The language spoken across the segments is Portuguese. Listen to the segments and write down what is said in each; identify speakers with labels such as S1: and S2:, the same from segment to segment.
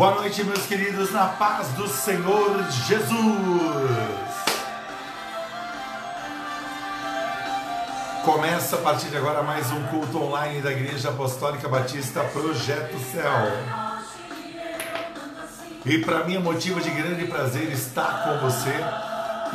S1: Boa noite, meus queridos, na paz do Senhor Jesus. Começa a partir de agora mais um culto online da Igreja Apostólica Batista Projeto Céu. E para mim é motivo de grande prazer estar com você.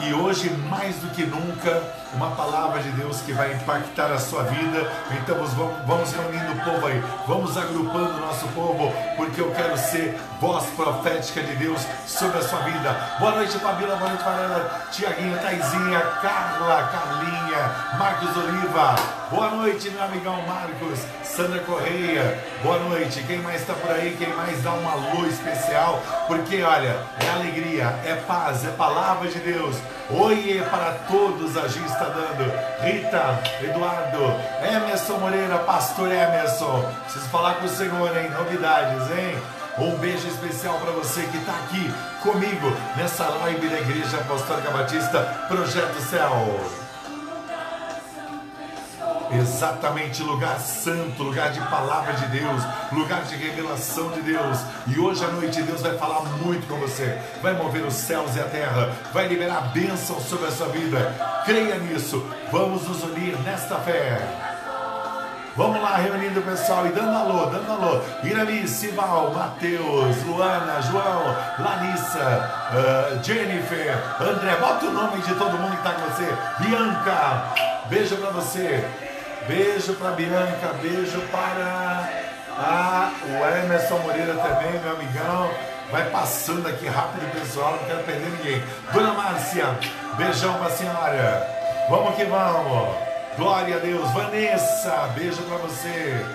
S1: E hoje, mais do que nunca, uma palavra de Deus que vai impactar a sua vida. Então vamos, vamos reunindo o povo aí, vamos agrupando o nosso povo, porque eu quero ser voz profética de Deus sobre a sua vida. Boa noite, Fabíola, boa noite, Varela, Tiaguinha, Taizinha, Carla, Carlinha, Marcos Oliva. Boa noite, meu amigão Marcos, Sandra Correia. Boa noite. Quem mais está por aí? Quem mais dá uma luz especial? Porque olha, é alegria, é paz, é palavra de Deus. Oi para todos, a Gi está dando. Rita, Eduardo, Emerson Moreira, Pastor Emerson. Preciso falar com o Senhor, hein? Novidades, hein? Um beijo especial para você que está aqui comigo nessa live da Igreja Apostólica Batista Projeto Céu. Exatamente, lugar santo, lugar de palavra de Deus, lugar de revelação de Deus. E hoje à noite Deus vai falar muito com você, vai mover os céus e a terra, vai liberar bênção sobre a sua vida. Creia nisso. Vamos nos unir nesta fé. Vamos lá, reunindo o pessoal e dando alô, dando alô. Irami, Sival, Matheus, Luana, João, Larissa, uh, Jennifer, André, bota o nome de todo mundo que está com você. Bianca, beijo para você. Beijo para Bianca, beijo para ah, o Emerson Moreira também, meu amigão. Vai passando aqui rápido, pessoal, não quero perder ninguém. Dona Márcia, beijão para a senhora. Vamos que vamos. Glória a Deus. Vanessa, beijo para você.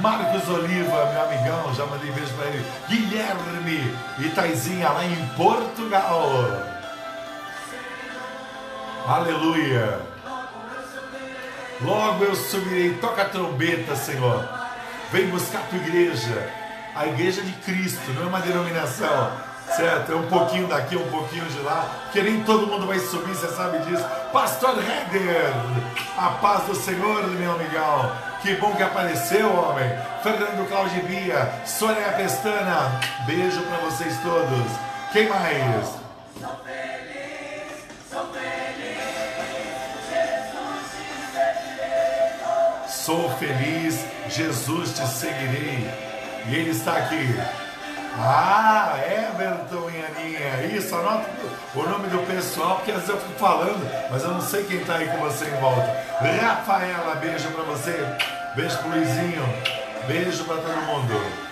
S1: Marcos Oliva, meu amigão, já mandei beijo para ele. Guilherme e Taizinha lá em Portugal. Aleluia. Logo eu subirei, toca a trombeta, Senhor. Vem buscar a tua igreja, a igreja de Cristo, não é uma denominação, certo? É um pouquinho daqui, um pouquinho de lá, que nem todo mundo vai subir, você sabe disso. Pastor Heger, a paz do Senhor, meu amigão. Que bom que apareceu, homem. Fernando Claudio Bia, Sônia Pestana, beijo para vocês todos. Quem mais? Sou feliz, Jesus te seguirei. E ele está aqui. Ah, Everton e Aninha. Isso, anota o nome do pessoal, porque às vezes eu fico falando, mas eu não sei quem está aí com você em volta. Rafaela, beijo para você. Beijo pro Luizinho. Beijo para todo mundo.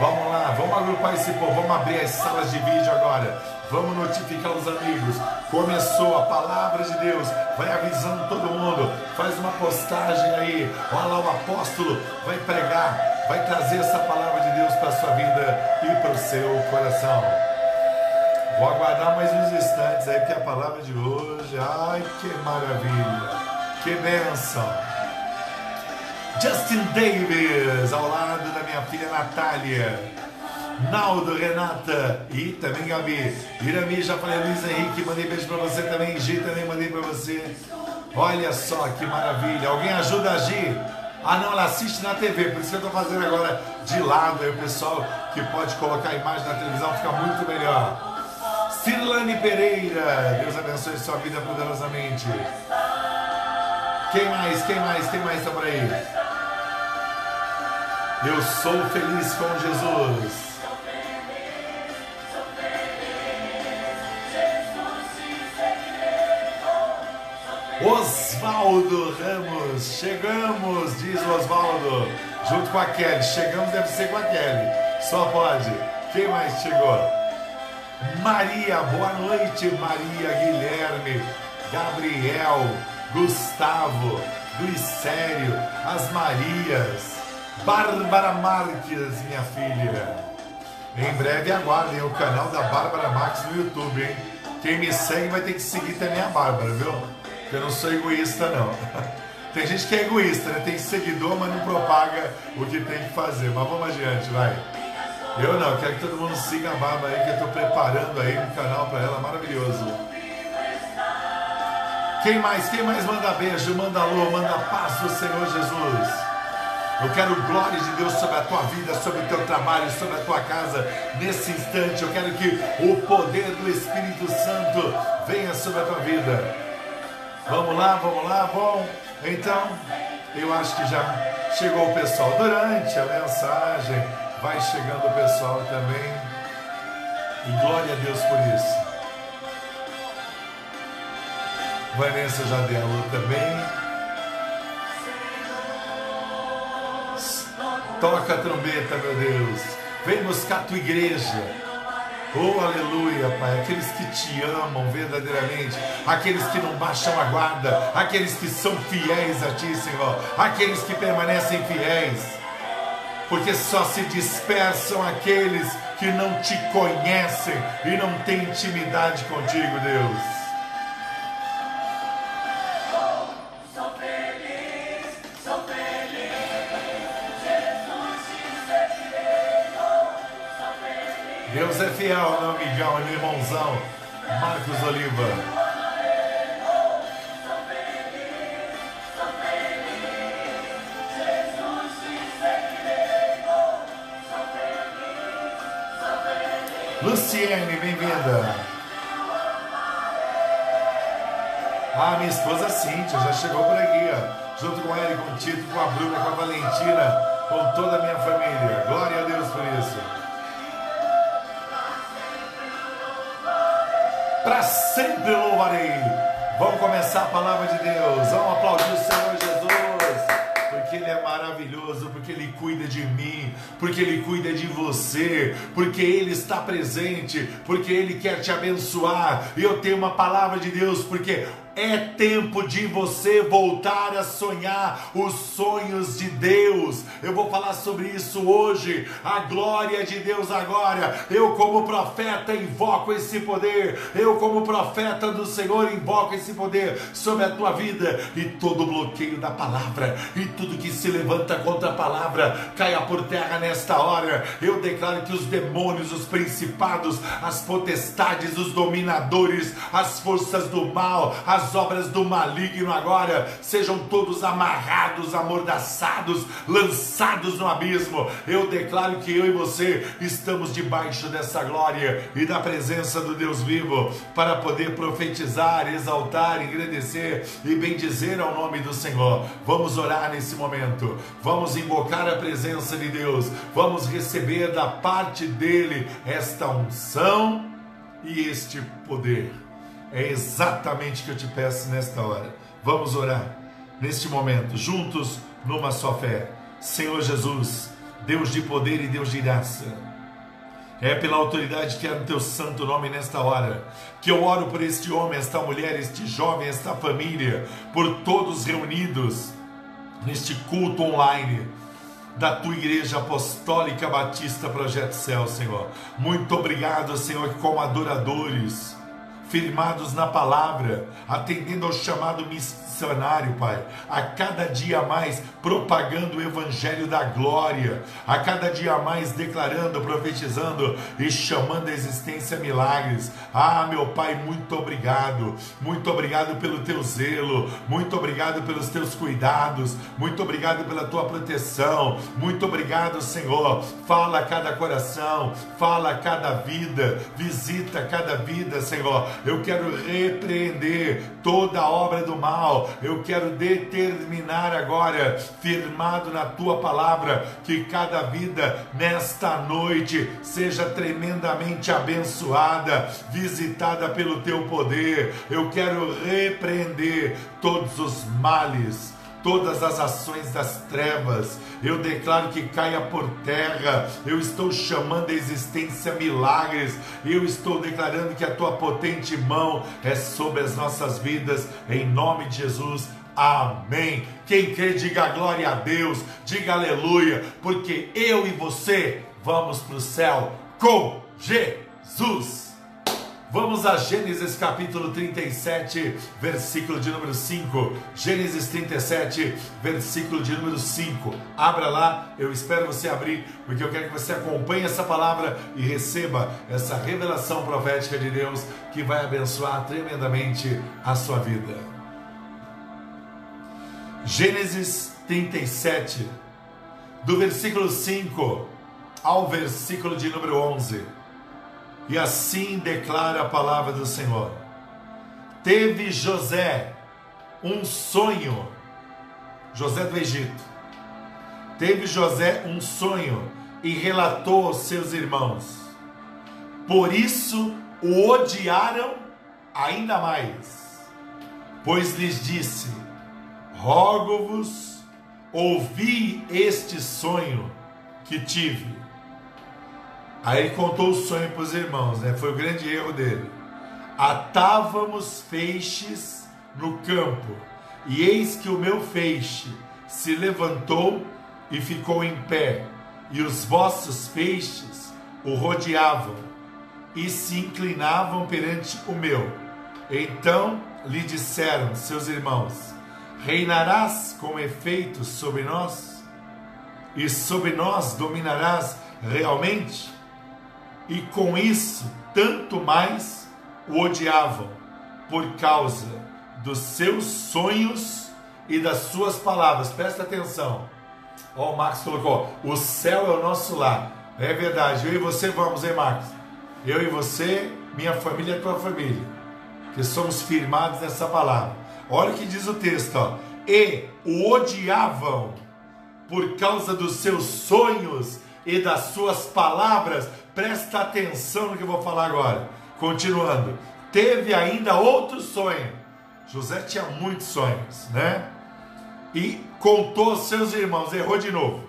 S1: Vamos lá, vamos agrupar esse povo, vamos abrir as salas de vídeo agora. Vamos notificar os amigos. Começou a palavra de Deus. Vai avisando todo mundo. Faz uma postagem aí. Olha lá o apóstolo. Vai pregar. Vai trazer essa palavra de Deus para a sua vida e para o seu coração. Vou aguardar mais uns instantes aí, porque a palavra de hoje, ai que maravilha, que bênção. Justin Davis, ao lado da minha filha Natália. Naldo, Renata e também Gabi. Irami, já falei, Luiz Henrique, mandei beijo para você também. Gi, também mandei para você. Olha só que maravilha. Alguém ajuda a Gi? Ah, não, ela assiste na TV, por isso que eu estou fazendo agora de lado. Aí o pessoal que pode colocar a imagem na televisão fica muito melhor. Cirlane Pereira, Deus abençoe sua vida poderosamente. Quem mais? Quem mais? Quem mais está por aí? Eu sou feliz com Jesus. Osvaldo Ramos, chegamos, diz o Osvaldo, junto com a Kelly. Chegamos deve ser com a Kelly, só pode. Quem mais chegou? Maria, boa noite, Maria Guilherme, Gabriel, Gustavo, Glicério, as Marias, Bárbara Marques, minha filha. Em breve aguardem o canal da Bárbara Marques no YouTube, hein? Quem me segue vai ter que seguir também a Bárbara, viu? Eu não sou egoísta, não. Tem gente que é egoísta, né? Tem seguidor, mas não propaga o que tem que fazer. Mas vamos adiante, vai. Eu não, quero que todo mundo siga a Barba aí, que eu estou preparando aí um canal para ela maravilhoso. Quem mais? Quem mais manda beijo, manda alô, manda paz do Senhor Jesus? Eu quero glória de Deus sobre a tua vida, sobre o teu trabalho, sobre a tua casa. Nesse instante, eu quero que o poder do Espírito Santo venha sobre a tua vida. Vamos lá, vamos lá, bom. Então, eu acho que já chegou o pessoal durante a mensagem. Vai chegando o pessoal também. E glória a Deus por isso. Vanessa Jadelo também. Toca a trombeta, meu Deus. Vem buscar a tua igreja. Oh, aleluia, Pai. Aqueles que te amam verdadeiramente, aqueles que não baixam a guarda, aqueles que são fiéis a Ti, Senhor, aqueles que permanecem fiéis, porque só se dispersam aqueles que não te conhecem e não têm intimidade contigo, Deus. Esposa Cíntia já chegou por aqui, ó, junto com ele, com o Tito, com a Bruna, com a Valentina, com toda a minha família. Glória a Deus por isso. para sempre louvarei. Vamos começar a palavra de Deus. Vamos aplaudir o Senhor Jesus. Porque Ele é maravilhoso, porque Ele cuida de mim, porque Ele cuida de você, porque Ele está presente, porque Ele quer te abençoar. E eu tenho uma palavra de Deus, porque é tempo de você voltar a sonhar os sonhos de Deus. Eu vou falar sobre isso hoje. A glória de Deus agora. Eu, como profeta, invoco esse poder. Eu, como profeta do Senhor, invoco esse poder sobre a tua vida. E todo bloqueio da palavra e tudo que se levanta contra a palavra caia por terra nesta hora. Eu declaro que os demônios, os principados, as potestades, os dominadores, as forças do mal, as as obras do maligno agora sejam todos amarrados, amordaçados, lançados no abismo. Eu declaro que eu e você estamos debaixo dessa glória e da presença do Deus vivo para poder profetizar, exaltar, engrandecer e bendizer ao nome do Senhor. Vamos orar nesse momento, vamos invocar a presença de Deus, vamos receber da parte dele esta unção e este poder. É exatamente o que eu te peço nesta hora. Vamos orar neste momento, juntos numa só fé. Senhor Jesus, Deus de poder e Deus de graça. É pela autoridade que é no teu santo nome nesta hora que eu oro por este homem, esta mulher, este jovem, esta família, por todos reunidos neste culto online da tua igreja apostólica Batista Projeto Céu, Senhor. Muito obrigado, Senhor, que como adoradores firmados na palavra, atendendo ao chamado missionário, Pai, a cada dia mais propagando o evangelho da glória, a cada dia mais declarando, profetizando e chamando a existência milagres. Ah, meu Pai, muito obrigado, muito obrigado pelo teu zelo, muito obrigado pelos teus cuidados, muito obrigado pela tua proteção, muito obrigado, Senhor. Fala a cada coração, fala a cada vida, visita cada vida, Senhor. Eu quero repreender toda obra do mal, eu quero determinar agora, firmado na tua palavra, que cada vida nesta noite seja tremendamente abençoada, visitada pelo teu poder. Eu quero repreender todos os males todas as ações das trevas. Eu declaro que caia por terra. Eu estou chamando a existência milagres. Eu estou declarando que a tua potente mão é sobre as nossas vidas, em nome de Jesus. Amém. Quem crê, diga glória a Deus, diga aleluia, porque eu e você vamos para o céu com Jesus. Vamos a Gênesis capítulo 37, versículo de número 5. Gênesis 37, versículo de número 5. Abra lá, eu espero você abrir, porque eu quero que você acompanhe essa palavra e receba essa revelação profética de Deus que vai abençoar tremendamente a sua vida. Gênesis 37, do versículo 5 ao versículo de número 11. E assim declara a palavra do Senhor. Teve José um sonho, José do Egito. Teve José um sonho e relatou aos seus irmãos. Por isso o odiaram ainda mais, pois lhes disse: Rogo-vos, ouvi este sonho que tive. Aí ele contou o sonho para os irmãos, né? Foi o grande erro dele. Atávamos feixes no campo, e eis que o meu feixe se levantou e ficou em pé, e os vossos feixes o rodeavam e se inclinavam perante o meu. Então lhe disseram seus irmãos: Reinarás com efeito sobre nós? E sobre nós dominarás realmente? E com isso, tanto mais o odiavam, por causa dos seus sonhos e das suas palavras. Presta atenção. Ó, o Marcos colocou: o céu é o nosso lar. É verdade, eu e você vamos, hein, Marcos? Eu e você, minha família tua família. Que somos firmados nessa palavra. Olha o que diz o texto, ó. E o odiavam por causa dos seus sonhos e das suas palavras. Presta atenção no que eu vou falar agora. Continuando. Teve ainda outro sonho. José tinha muitos sonhos, né? E contou aos seus irmãos, errou de novo,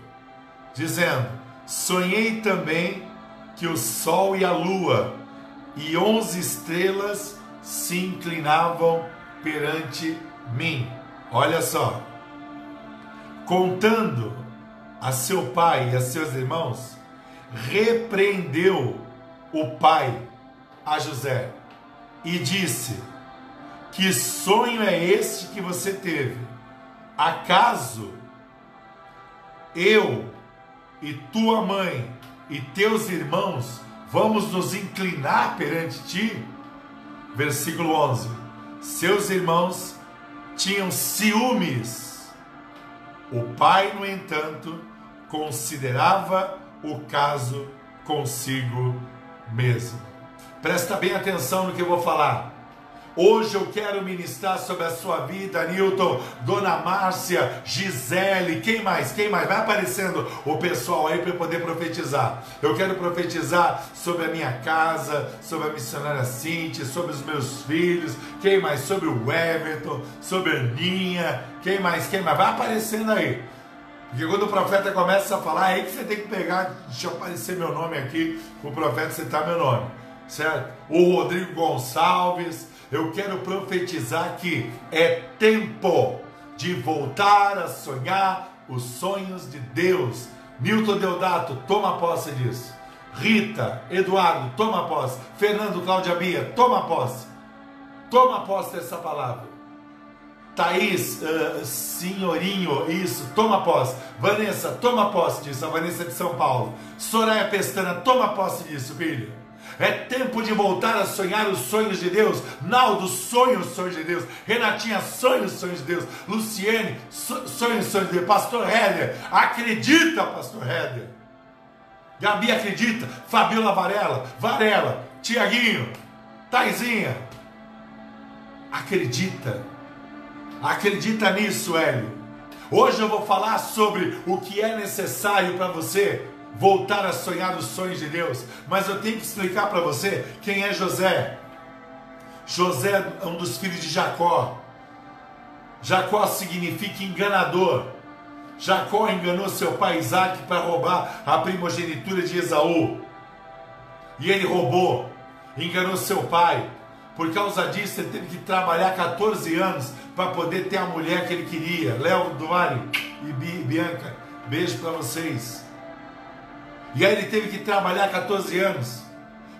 S1: dizendo: Sonhei também que o sol e a lua e onze estrelas se inclinavam perante mim. Olha só, contando a seu pai e a seus irmãos, repreendeu o pai a José e disse: Que sonho é este que você teve? Acaso eu e tua mãe e teus irmãos vamos nos inclinar perante ti? Versículo 11: Seus irmãos tinham ciúmes. O pai, no entanto, considerava o caso consigo mesmo. Presta bem atenção no que eu vou falar. Hoje eu quero ministrar sobre a sua vida, Newton, Dona Márcia, Gisele, quem mais? Quem mais? Vai aparecendo o pessoal aí para eu poder profetizar. Eu quero profetizar sobre a minha casa, sobre a missionária Cintia, sobre os meus filhos, quem mais? Sobre o Everton, sobre a Aninha, quem mais? Quem mais? Vai aparecendo aí. Porque quando o profeta começa a falar, é aí que você tem que pegar, deixa aparecer meu nome aqui, o profeta citar meu nome, certo? O Rodrigo Gonçalves, eu quero profetizar que é tempo de voltar a sonhar os sonhos de Deus. Milton Deodato, toma posse disso. Rita, Eduardo, toma posse. Fernando, Cláudia Bia, toma posse. Toma posse dessa palavra. Thaís, uh, senhorinho, isso, toma posse. Vanessa, toma posse disso. A Vanessa de São Paulo. Soraya Pestana, toma posse disso, filho. É tempo de voltar a sonhar os sonhos de Deus. Naldo, sonha os sonhos de Deus. Renatinha, sonha os sonhos de Deus. Luciene, sonha os sonhos de Deus. Pastor Héder, acredita, Pastor Héder. Gabi acredita. Fabiola Varela, Varela, Tiaguinho, Taizinha. Acredita. Acredita nisso, Hélio. Hoje eu vou falar sobre o que é necessário para você voltar a sonhar os sonhos de Deus. Mas eu tenho que explicar para você quem é José. José é um dos filhos de Jacó. Jacó significa enganador. Jacó enganou seu pai Isaac para roubar a primogenitura de Esaú. E ele roubou, enganou seu pai. Por causa disso, ele teve que trabalhar 14 anos para poder ter a mulher que ele queria. Léo Duari e Bianca, beijo para vocês. E aí ele teve que trabalhar 14 anos.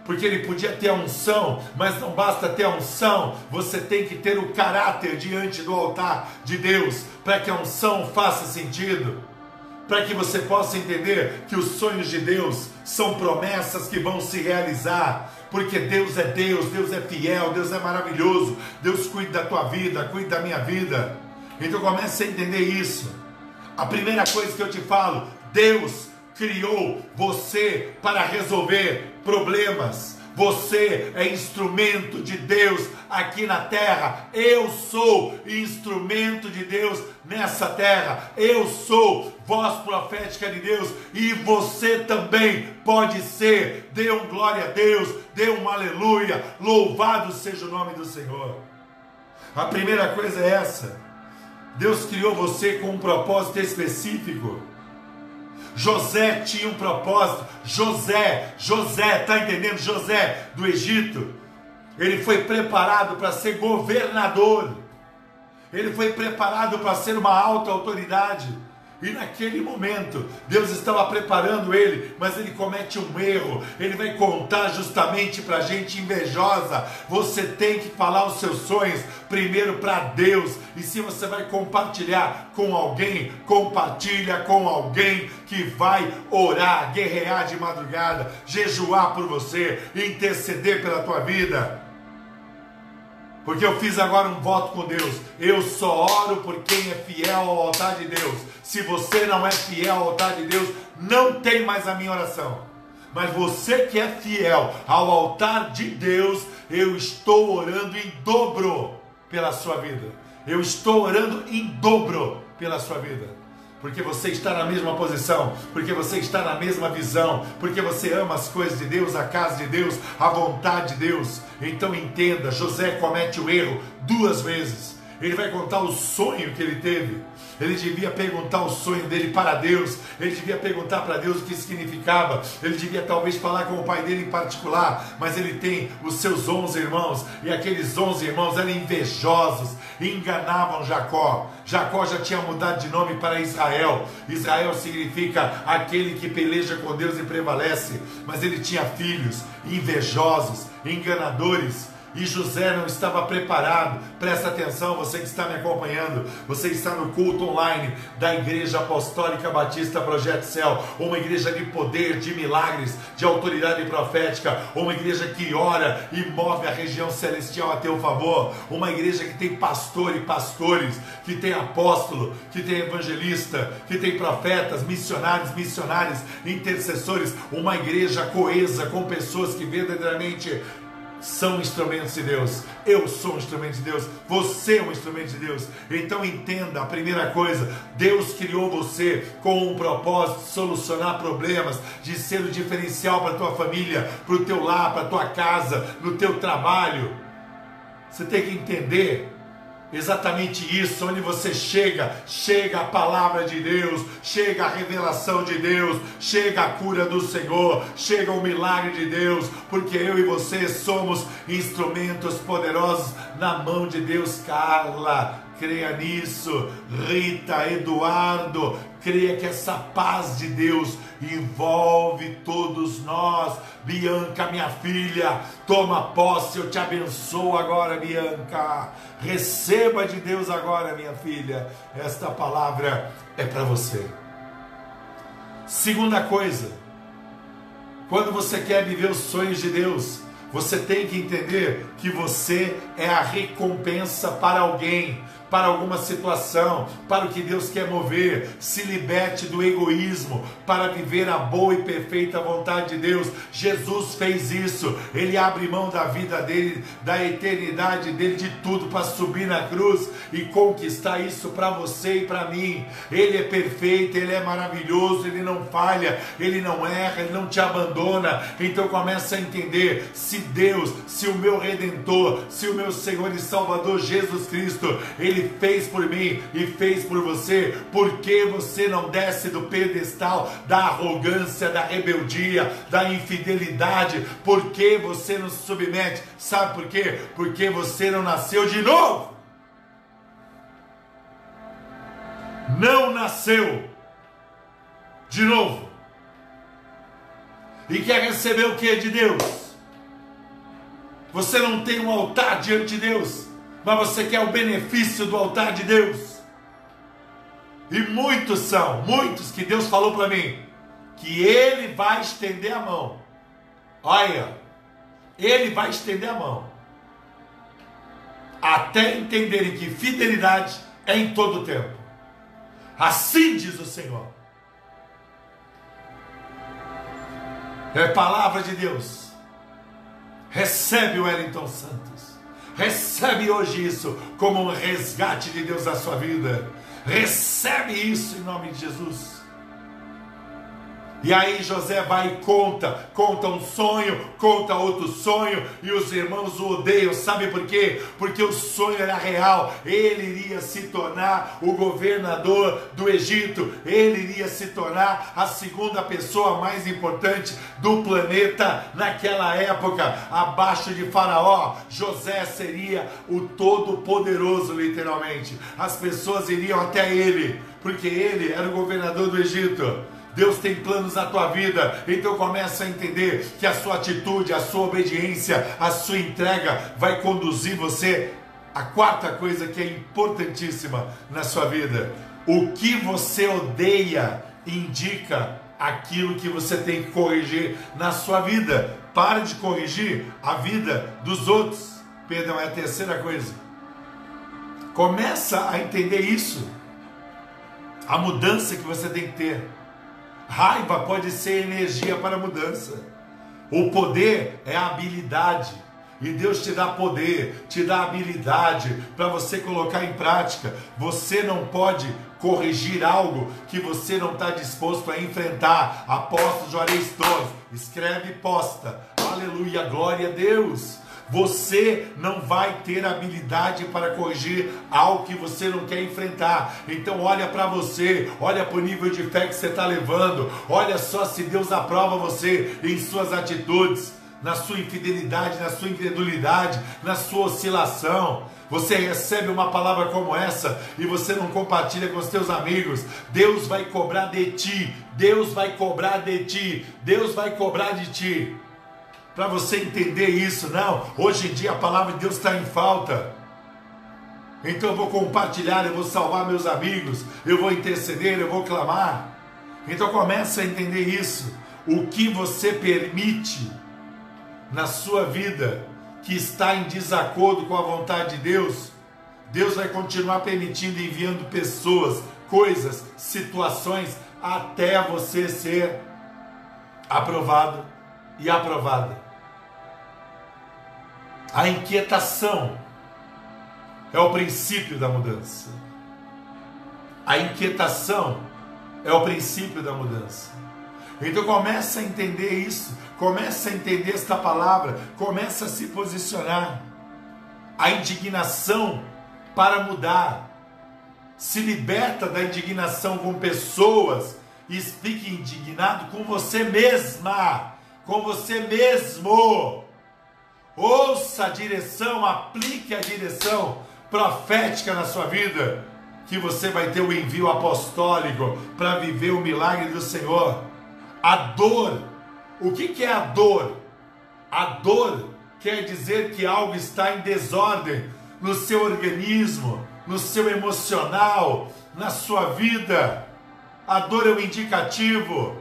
S1: Porque ele podia ter a unção, mas não basta ter a unção, você tem que ter o caráter diante do altar de Deus, para que a unção faça sentido, para que você possa entender que os sonhos de Deus são promessas que vão se realizar, porque Deus é Deus, Deus é fiel, Deus é maravilhoso, Deus cuida da tua vida, cuida da minha vida. Então comece a entender isso. A primeira coisa que eu te falo, Deus criou você para resolver problemas. Você é instrumento de Deus aqui na terra. Eu sou instrumento de Deus nessa terra. Eu sou voz profética de Deus e você também pode ser. Dê um glória a Deus, dê um aleluia. Louvado seja o nome do Senhor. A primeira coisa é essa. Deus criou você com um propósito específico. José tinha um propósito. José, José, tá entendendo? José do Egito. Ele foi preparado para ser governador. Ele foi preparado para ser uma alta autoridade. E naquele momento, Deus estava preparando ele, mas ele comete um erro. Ele vai contar justamente para gente invejosa. Você tem que falar os seus sonhos primeiro para Deus. E se você vai compartilhar com alguém, compartilha com alguém que vai orar, guerrear de madrugada, jejuar por você, interceder pela tua vida. Porque eu fiz agora um voto com Deus. Eu só oro por quem é fiel ao altar de Deus. Se você não é fiel ao altar de Deus, não tem mais a minha oração. Mas você que é fiel ao altar de Deus, eu estou orando em dobro pela sua vida. Eu estou orando em dobro pela sua vida porque você está na mesma posição, porque você está na mesma visão, porque você ama as coisas de Deus, a casa de Deus, a vontade de Deus. Então entenda: José comete o erro duas vezes. Ele vai contar o sonho que ele teve. Ele devia perguntar o sonho dele para Deus. Ele devia perguntar para Deus o que significava. Ele devia talvez falar com o pai dele em particular. Mas ele tem os seus onze irmãos. E aqueles onze irmãos eram invejosos. Enganavam Jacó. Jacó já tinha mudado de nome para Israel. Israel significa aquele que peleja com Deus e prevalece. Mas ele tinha filhos invejosos, enganadores e José não estava preparado. Presta atenção, você que está me acompanhando, você está no culto online da Igreja Apostólica Batista Projeto Céu, uma igreja de poder, de milagres, de autoridade profética, uma igreja que ora e move a região celestial a teu favor, uma igreja que tem pastor e pastores, que tem apóstolo, que tem evangelista, que tem profetas, missionários, missionários, intercessores, uma igreja coesa com pessoas que verdadeiramente são instrumentos de Deus. Eu sou um instrumento de Deus. Você é um instrumento de Deus. Então entenda a primeira coisa: Deus criou você com um propósito de solucionar problemas, de ser o diferencial para a tua família, para o teu lar, para a tua casa, no teu trabalho. Você tem que entender Exatamente isso, onde você chega, chega a palavra de Deus, chega a revelação de Deus, chega a cura do Senhor, chega o milagre de Deus, porque eu e você somos instrumentos poderosos na mão de Deus. Carla, creia nisso. Rita, Eduardo, creia que essa paz de Deus envolve todos nós. Bianca, minha filha, toma posse, eu te abençoo agora, Bianca. Receba de Deus agora, minha filha. Esta palavra é para você. Segunda coisa, quando você quer viver os sonhos de Deus, você tem que entender que você é a recompensa para alguém para alguma situação, para o que Deus quer mover. Se liberte do egoísmo para viver a boa e perfeita vontade de Deus. Jesus fez isso. Ele abre mão da vida dele, da eternidade dele, de tudo para subir na cruz e conquistar isso para você e para mim. Ele é perfeito, ele é maravilhoso, ele não falha, ele não erra, ele não te abandona. Então começa a entender: se Deus, se o meu redentor, se o meu Senhor e Salvador Jesus Cristo, ele ele fez por mim e fez por você, por que você não desce do pedestal da arrogância, da rebeldia, da infidelidade? Por que você não se submete? Sabe por quê? Porque você não nasceu de novo. Não nasceu de novo. E quer receber o que de Deus? Você não tem um altar diante de Deus mas você quer o benefício do altar de Deus. E muitos são, muitos que Deus falou para mim, que Ele vai estender a mão. Olha, Ele vai estender a mão. Até entenderem que fidelidade é em todo o tempo. Assim diz o Senhor. É palavra de Deus. Recebe o Wellington Santos. Recebe hoje isso como um resgate de Deus na sua vida. Recebe isso em nome de Jesus. E aí José vai e conta, conta um sonho, conta outro sonho, e os irmãos o odeiam, sabe por quê? Porque o sonho era real, ele iria se tornar o governador do Egito, ele iria se tornar a segunda pessoa mais importante do planeta naquela época, abaixo de Faraó. José seria o todo-poderoso, literalmente. As pessoas iriam até ele, porque ele era o governador do Egito. Deus tem planos na tua vida, então começa a entender que a sua atitude, a sua obediência, a sua entrega vai conduzir você à quarta coisa que é importantíssima na sua vida. O que você odeia indica aquilo que você tem que corrigir na sua vida. Pare de corrigir a vida dos outros. Perdão, é a terceira coisa. Começa a entender isso. A mudança que você tem que ter. Raiva pode ser energia para mudança. O poder é a habilidade. E Deus te dá poder, te dá habilidade para você colocar em prática. Você não pode corrigir algo que você não está disposto a enfrentar. Apóstolo Juarez Torres, escreve e posta. Aleluia, glória a Deus. Você não vai ter habilidade para corrigir algo que você não quer enfrentar. Então olha para você, olha para o nível de fé que você está levando. Olha só se Deus aprova você em suas atitudes, na sua infidelidade, na sua incredulidade, na sua oscilação. Você recebe uma palavra como essa e você não compartilha com os teus amigos. Deus vai cobrar de ti. Deus vai cobrar de ti. Deus vai cobrar de ti para você entender isso. Não, hoje em dia a palavra de Deus está em falta. Então eu vou compartilhar, eu vou salvar meus amigos, eu vou interceder, eu vou clamar. Então começa a entender isso. O que você permite na sua vida que está em desacordo com a vontade de Deus, Deus vai continuar permitindo, enviando pessoas, coisas, situações até você ser aprovado e aprovada. A inquietação é o princípio da mudança. A inquietação é o princípio da mudança. Então começa a entender isso, começa a entender esta palavra, começa a se posicionar. A indignação para mudar. Se liberta da indignação com pessoas e fique indignado com você mesma, com você mesmo. Ouça a direção, aplique a direção profética na sua vida, que você vai ter o envio apostólico para viver o milagre do Senhor. A dor, o que, que é a dor? A dor quer dizer que algo está em desordem no seu organismo, no seu emocional, na sua vida. A dor é um indicativo.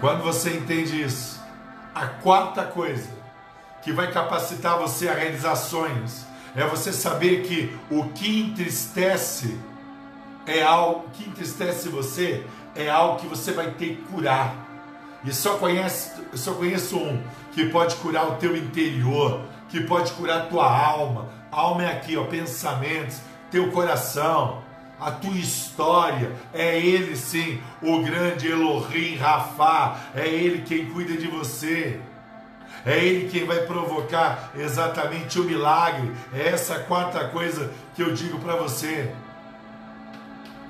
S1: Quando você entende isso, a quarta coisa que vai capacitar você a realizar sonhos é você saber que o que entristece é algo que entristece você é algo que você vai ter que curar. E só conhece, só conheço um que pode curar o teu interior, que pode curar a tua alma. A alma é aqui, ó, pensamentos, teu coração a tua história. É Ele sim, o grande Elohim Rafá. É Ele quem cuida de você. É Ele quem vai provocar exatamente o milagre. É essa quarta coisa que eu digo para você.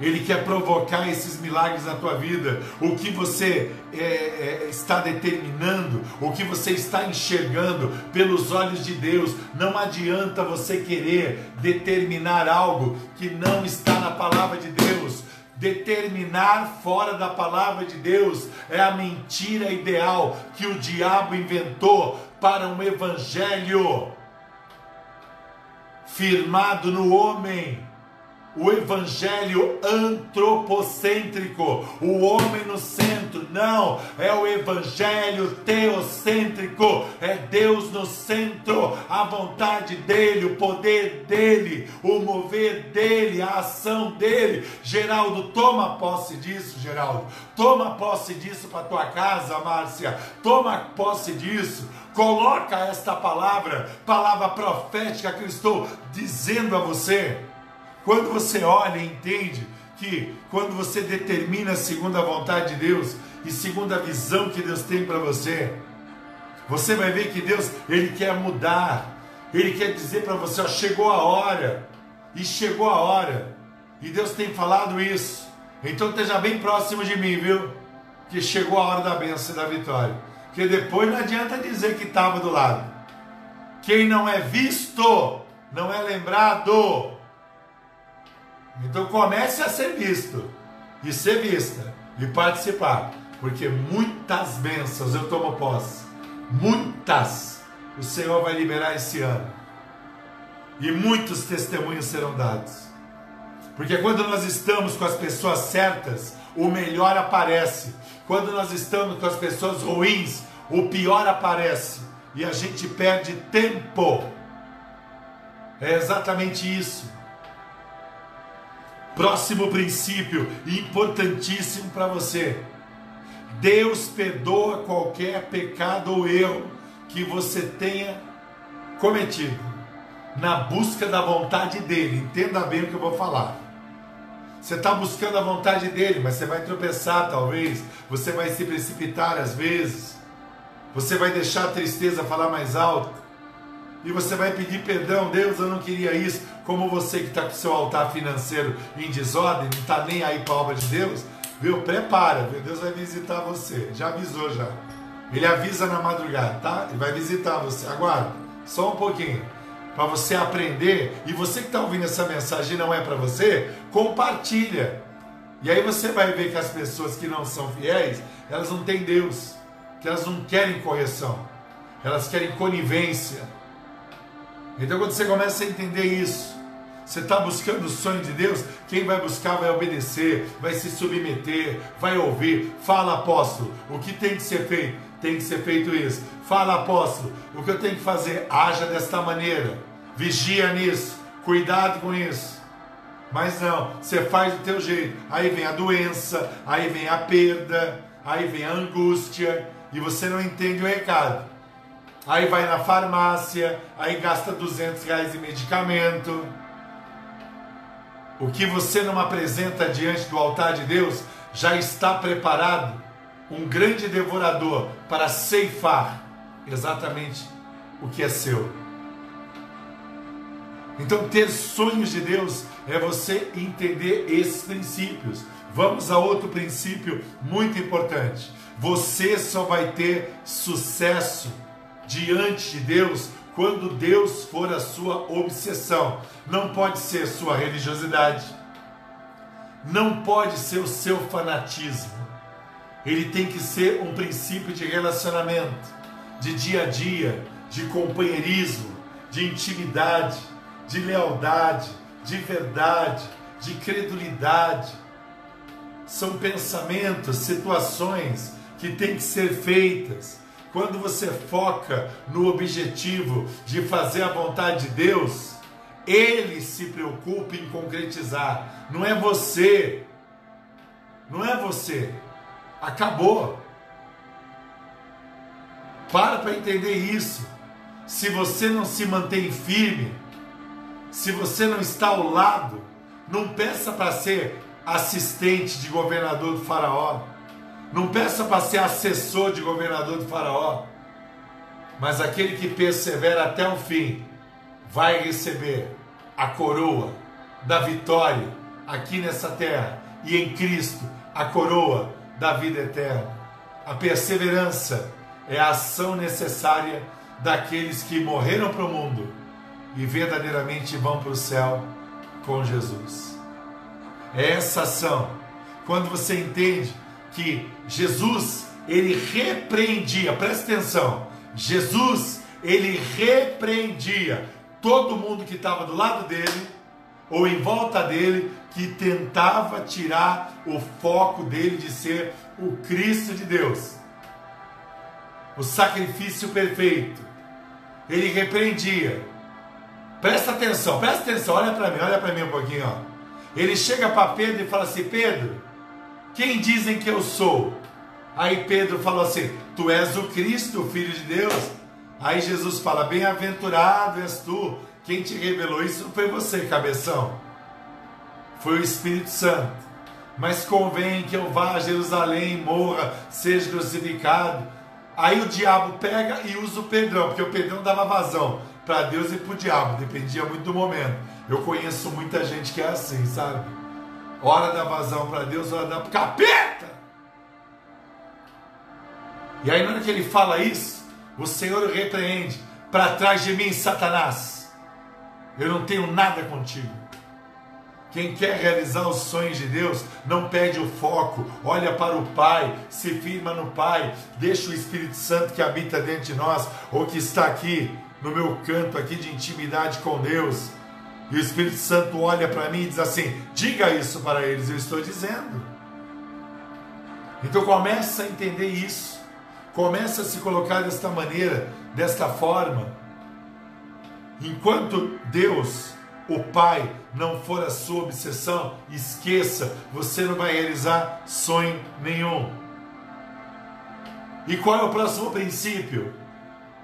S1: Ele quer provocar esses milagres na tua vida. O que você é, é, está determinando, o que você está enxergando pelos olhos de Deus. Não adianta você querer determinar algo que não está na palavra de Deus. Determinar fora da palavra de Deus é a mentira ideal que o diabo inventou para um evangelho firmado no homem o evangelho antropocêntrico, o homem no centro. Não, é o evangelho teocêntrico, é Deus no centro, a vontade dele, o poder dele, o mover dele, a ação dele. Geraldo, toma posse disso, Geraldo. Toma posse disso para tua casa, Márcia. Toma posse disso. Coloca esta palavra, palavra profética que eu estou dizendo a você. Quando você olha e entende que quando você determina segundo a vontade de Deus e segundo a visão que Deus tem para você, você vai ver que Deus, ele quer mudar. Ele quer dizer para você, ó, chegou a hora. E chegou a hora. E Deus tem falado isso. Então esteja bem próximo de mim, viu? Que chegou a hora da bênção e da vitória. Porque depois não adianta dizer que estava do lado. Quem não é visto, não é lembrado. Então comece a ser visto e ser vista e participar, porque muitas bênçãos eu tomo posse, muitas o Senhor vai liberar esse ano e muitos testemunhos serão dados. Porque quando nós estamos com as pessoas certas, o melhor aparece. Quando nós estamos com as pessoas ruins, o pior aparece e a gente perde tempo. É exatamente isso. Próximo princípio, importantíssimo para você. Deus perdoa qualquer pecado ou erro que você tenha cometido na busca da vontade dele. Entenda bem o que eu vou falar. Você está buscando a vontade dele, mas você vai tropeçar talvez, você vai se precipitar às vezes, você vai deixar a tristeza falar mais alto, e você vai pedir perdão, Deus, eu não queria isso. Como você que está com seu altar financeiro em desordem, não está nem aí para a obra de Deus, viu? Prepara, viu? Deus vai visitar você. Já avisou já. Ele avisa na madrugada, tá? Ele vai visitar você. Aguarda, só um pouquinho. Para você aprender. E você que está ouvindo essa mensagem não é para você, compartilha. E aí você vai ver que as pessoas que não são fiéis, elas não têm Deus. Que elas não querem correção. Elas querem conivência então, quando você começa a entender isso, você está buscando o sonho de Deus, quem vai buscar vai obedecer, vai se submeter, vai ouvir. Fala, apóstolo, o que tem que ser feito? Tem que ser feito isso. Fala, apóstolo, o que eu tenho que fazer? Haja desta maneira. Vigia nisso, cuidado com isso. Mas não, você faz do teu jeito. Aí vem a doença, aí vem a perda, aí vem a angústia, e você não entende o recado aí vai na farmácia, aí gasta 200 reais em medicamento. O que você não apresenta diante do altar de Deus já está preparado um grande devorador para ceifar exatamente o que é seu. Então, ter sonhos de Deus é você entender esses princípios. Vamos a outro princípio muito importante. Você só vai ter sucesso diante de Deus quando Deus for a sua obsessão. Não pode ser sua religiosidade, não pode ser o seu fanatismo. Ele tem que ser um princípio de relacionamento, de dia a dia, de companheirismo, de intimidade, de lealdade, de verdade, de credulidade. São pensamentos, situações que têm que ser feitas quando você foca no objetivo de fazer a vontade de Deus, ele se preocupa em concretizar, não é você. Não é você. Acabou. Para para entender isso. Se você não se mantém firme, se você não está ao lado, não peça para ser assistente de governador do Faraó. Não peça para ser assessor de governador do Faraó, mas aquele que persevera até o fim vai receber a coroa da vitória aqui nessa terra e em Cristo a coroa da vida eterna. A perseverança é a ação necessária daqueles que morreram para o mundo e verdadeiramente vão para o céu com Jesus. É essa ação. Quando você entende que Jesus, ele repreendia, presta atenção, Jesus, ele repreendia todo mundo que estava do lado dele ou em volta dele que tentava tirar o foco dele de ser o Cristo de Deus, o sacrifício perfeito. Ele repreendia. Presta atenção, presta atenção, olha para mim, olha para mim um pouquinho. Ó. Ele chega para Pedro e fala assim: Pedro, quem dizem que eu sou? Aí Pedro falou assim: Tu és o Cristo, Filho de Deus. Aí Jesus fala: Bem-aventurado és tu. Quem te revelou isso foi você, cabeção. Foi o Espírito Santo. Mas convém que eu vá a Jerusalém, morra, seja crucificado. Aí o diabo pega e usa o Pedrão, porque o Pedrão dava vazão para Deus e para o diabo, dependia muito do momento. Eu conheço muita gente que é assim, sabe? Hora da vazão para Deus, hora da capeta! E aí, na hora que ele fala isso, o Senhor o repreende: Para trás de mim, Satanás, eu não tenho nada contigo. Quem quer realizar os sonhos de Deus, não perde o foco, olha para o Pai, se firma no Pai, deixa o Espírito Santo que habita dentro de nós, ou que está aqui no meu canto aqui de intimidade com Deus. E o Espírito Santo olha para mim e diz assim: diga isso para eles, eu estou dizendo. Então começa a entender isso. Começa a se colocar desta maneira, desta forma. Enquanto Deus, o Pai, não for a sua obsessão, esqueça, você não vai realizar sonho nenhum. E qual é o próximo princípio?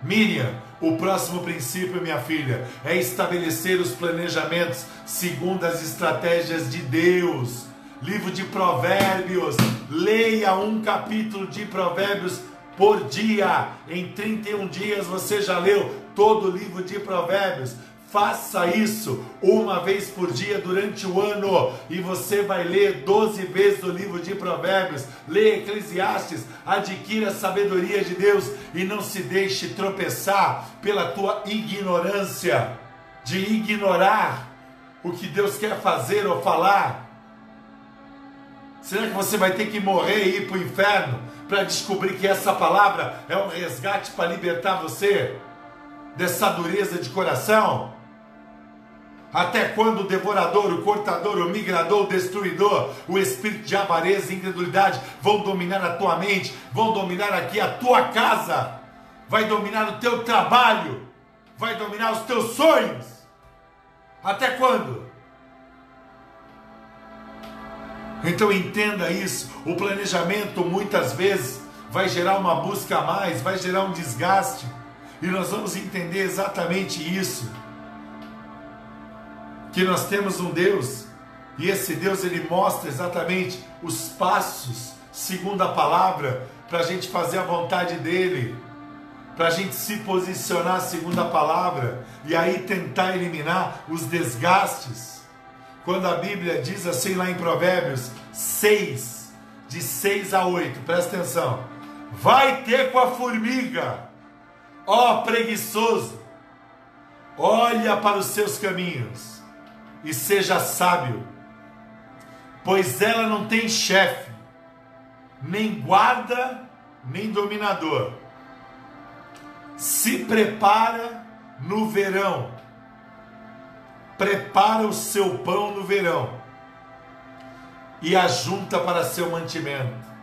S1: Miriam, o próximo princípio, minha filha, é estabelecer os planejamentos segundo as estratégias de Deus. Livro de Provérbios, leia um capítulo de Provérbios por dia. Em 31 dias você já leu todo o livro de Provérbios. Faça isso uma vez por dia durante o ano e você vai ler 12 vezes o livro de Provérbios. Leia Eclesiastes, adquira a sabedoria de Deus e não se deixe tropeçar pela tua ignorância de ignorar o que Deus quer fazer ou falar. Será que você vai ter que morrer e ir para o inferno para descobrir que essa palavra é um resgate para libertar você dessa dureza de coração? Até quando o devorador, o cortador, o migrador, o destruidor, o espírito de avareza e incredulidade vão dominar a tua mente, vão dominar aqui a tua casa, vai dominar o teu trabalho, vai dominar os teus sonhos? Até quando? Então entenda isso. O planejamento muitas vezes vai gerar uma busca a mais, vai gerar um desgaste. E nós vamos entender exatamente isso. Que nós temos um Deus e esse Deus ele mostra exatamente os passos segundo a palavra para a gente fazer a vontade dele, para a gente se posicionar segundo a palavra e aí tentar eliminar os desgastes quando a Bíblia diz assim lá em Provérbios 6, de 6 a 8, presta atenção. Vai ter com a formiga, ó preguiçoso, olha para os seus caminhos e seja sábio, pois ela não tem chefe, nem guarda, nem dominador. Se prepara no verão prepara o seu pão no verão e ajunta para seu mantimento.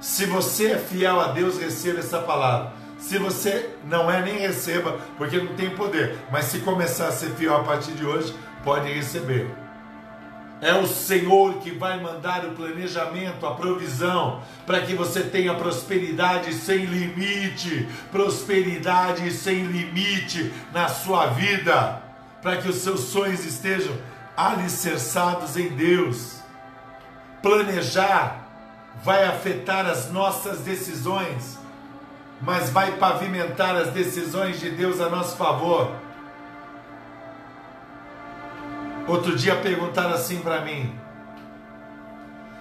S1: Se você é fiel a Deus, receba essa palavra. Se você não é, nem receba, porque não tem poder. Mas se começar a ser fiel a partir de hoje, pode receber. É o Senhor que vai mandar o planejamento, a provisão, para que você tenha prosperidade sem limite prosperidade sem limite na sua vida para que os seus sonhos estejam alicerçados em Deus. Planejar vai afetar as nossas decisões, mas vai pavimentar as decisões de Deus a nosso favor. Outro dia perguntaram assim para mim: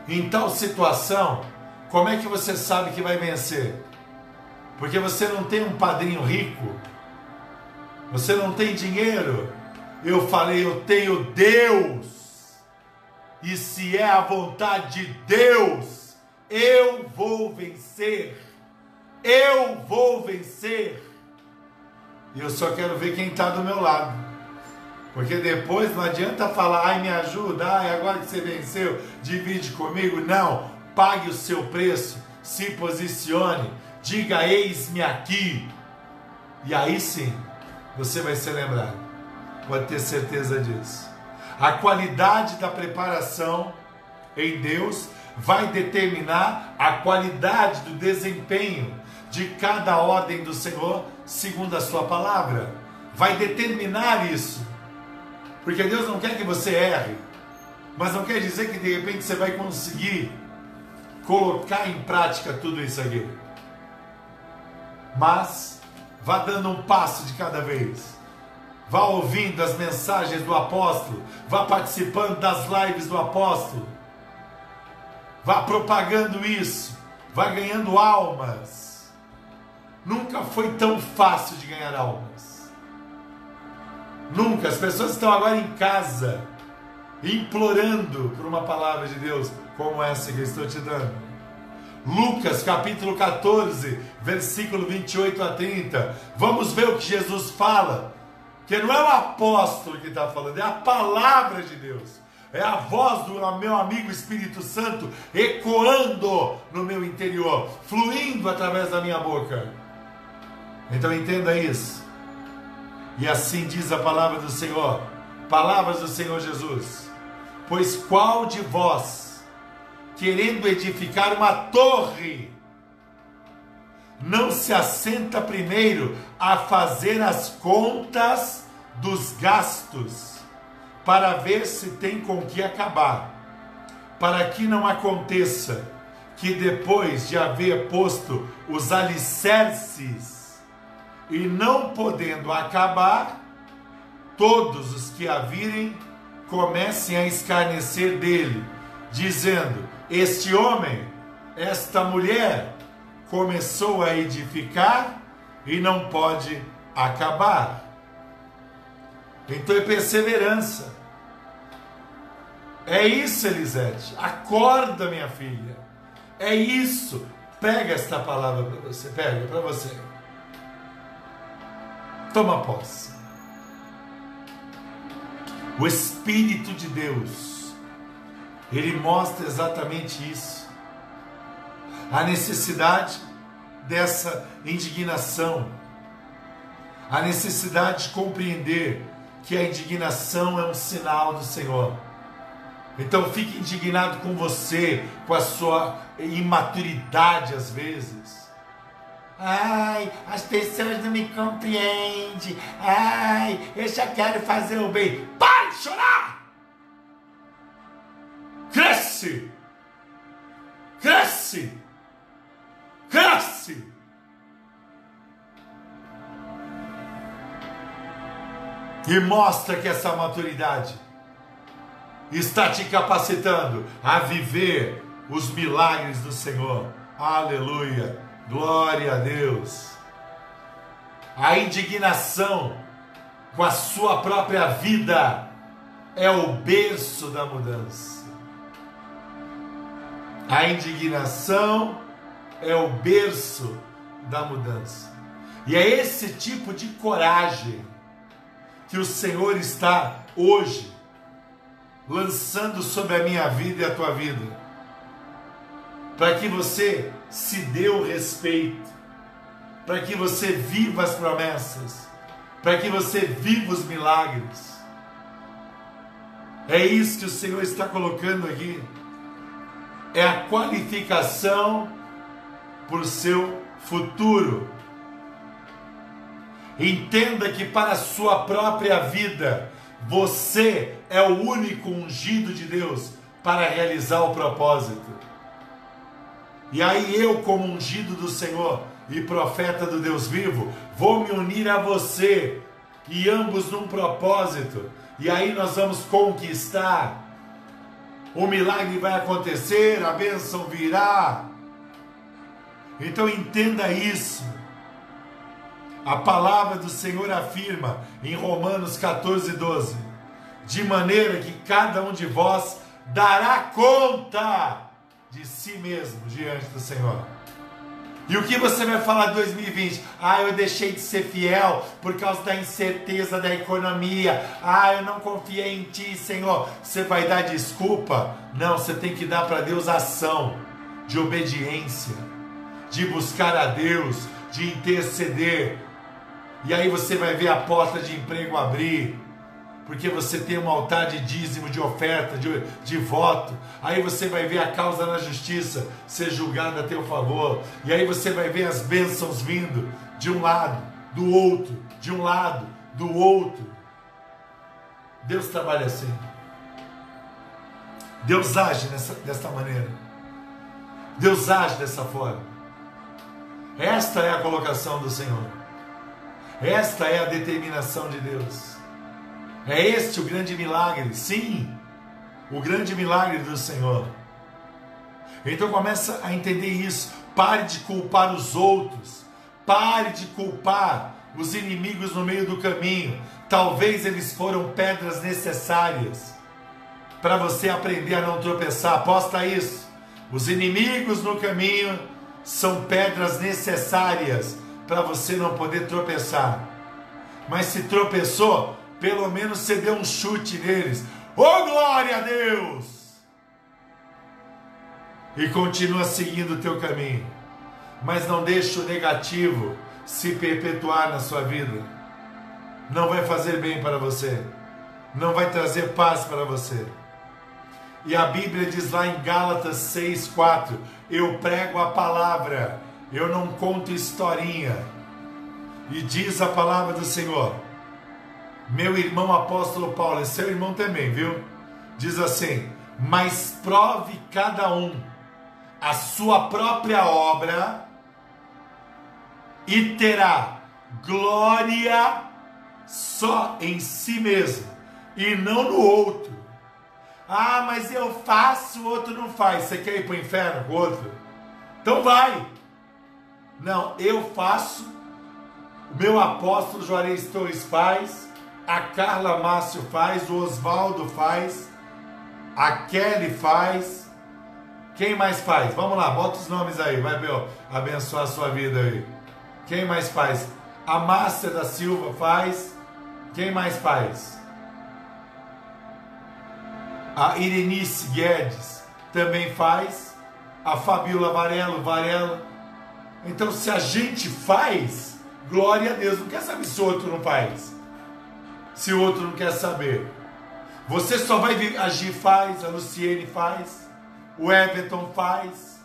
S1: em tal situação, como é que você sabe que vai vencer? Porque você não tem um padrinho rico, você não tem dinheiro, eu falei, eu tenho Deus. E se é a vontade de Deus, eu vou vencer. Eu vou vencer. E eu só quero ver quem está do meu lado. Porque depois não adianta falar, ai me ajuda, ai agora que você venceu, divide comigo. Não, pague o seu preço, se posicione, diga eis-me aqui. E aí sim, você vai ser lembrado. Pode ter certeza disso. A qualidade da preparação em Deus vai determinar a qualidade do desempenho de cada ordem do Senhor, segundo a sua palavra. Vai determinar isso. Porque Deus não quer que você erre, mas não quer dizer que de repente você vai conseguir colocar em prática tudo isso aqui. Mas vá dando um passo de cada vez. Vá ouvindo as mensagens do apóstolo, vá participando das lives do apóstolo. Vá propagando isso, vá ganhando almas. Nunca foi tão fácil de ganhar almas. Nunca. As pessoas estão agora em casa, implorando por uma palavra de Deus como essa que eu estou te dando. Lucas capítulo 14, versículo 28 a 30. Vamos ver o que Jesus fala. Que não é o apóstolo que está falando, é a palavra de Deus. É a voz do meu amigo Espírito Santo ecoando no meu interior, fluindo através da minha boca. Então entenda isso. E assim diz a palavra do Senhor, palavras do Senhor Jesus. Pois qual de vós, querendo edificar uma torre, não se assenta primeiro a fazer as contas dos gastos, para ver se tem com que acabar, para que não aconteça que depois de haver posto os alicerces e não podendo acabar, todos os que a virem comecem a escarnecer dele, dizendo: Este homem, esta mulher, começou a edificar e não pode acabar. Então é perseverança. É isso, Elisete. Acorda, minha filha. É isso. Pega esta palavra para você. Pega para você. Toma posse. O Espírito de Deus, ele mostra exatamente isso. A necessidade dessa indignação, a necessidade de compreender que a indignação é um sinal do Senhor. Então fique indignado com você, com a sua imaturidade às vezes. Ai, as pessoas não me compreendem. Ai, eu já quero fazer o bem. Pare de chorar! Cresce! Cresce! Cresce! E mostra que essa maturidade está te capacitando a viver os milagres do Senhor. Aleluia! Glória a Deus! A indignação com a sua própria vida é o berço da mudança. A indignação é o berço da mudança. E é esse tipo de coragem que o Senhor está hoje lançando sobre a minha vida e a tua vida, para que você se dê o respeito, para que você viva as promessas, para que você viva os milagres. É isso que o Senhor está colocando aqui. É a qualificação por seu futuro. Entenda que para a sua própria vida, você é o único ungido de Deus para realizar o propósito. E aí eu, como ungido do Senhor e profeta do Deus vivo, vou me unir a você e ambos num propósito. E aí nós vamos conquistar. O milagre vai acontecer, a bênção virá. Então entenda isso. A palavra do Senhor afirma em Romanos 14, 12: de maneira que cada um de vós dará conta de si mesmo diante do Senhor. E o que você vai falar de 2020? Ah, eu deixei de ser fiel por causa da incerteza da economia. Ah, eu não confiei em ti, Senhor. Você vai dar desculpa? Não, você tem que dar para Deus ação de obediência, de buscar a Deus, de interceder. E aí você vai ver a porta de emprego abrir porque você tem um altar de dízimo, de oferta, de, de voto. Aí você vai ver a causa na justiça ser julgada a teu favor. E aí você vai ver as bênçãos vindo de um lado, do outro, de um lado, do outro. Deus trabalha assim. Deus age nessa, dessa maneira. Deus age dessa forma. Esta é a colocação do Senhor. Esta é a determinação de Deus. É este o grande milagre, sim, o grande milagre do Senhor. Então começa a entender isso. Pare de culpar os outros. Pare de culpar os inimigos no meio do caminho. Talvez eles foram pedras necessárias para você aprender a não tropeçar. Aposta isso. Os inimigos no caminho são pedras necessárias para você não poder tropeçar. Mas se tropeçou, pelo menos você deu um chute neles. Oh glória a Deus! E continua seguindo o teu caminho. Mas não deixe o negativo se perpetuar na sua vida. Não vai fazer bem para você. Não vai trazer paz para você. E a Bíblia diz lá em Gálatas 6:4, eu prego a palavra, eu não conto historinha. E diz a palavra do Senhor: meu irmão apóstolo Paulo, é seu irmão também, viu? Diz assim: Mas prove cada um a sua própria obra e terá glória só em si mesmo e não no outro. Ah, mas eu faço, o outro não faz. Você quer ir para o inferno o outro? Então vai. Não, eu faço, o meu apóstolo Juarez Torres faz, a Carla Márcio faz, o Oswaldo faz, a Kelly faz. Quem mais faz? Vamos lá, bota os nomes aí, vai ver, abençoar a sua vida aí. Quem mais faz? A Márcia da Silva faz. Quem mais faz? A Irenice Guedes também faz. A Fabiola Varelo, Varela. Então, se a gente faz, glória a Deus. Não quer saber se outro não faz se o outro não quer saber. Você só vai agir faz, a Luciene faz, o Everton faz.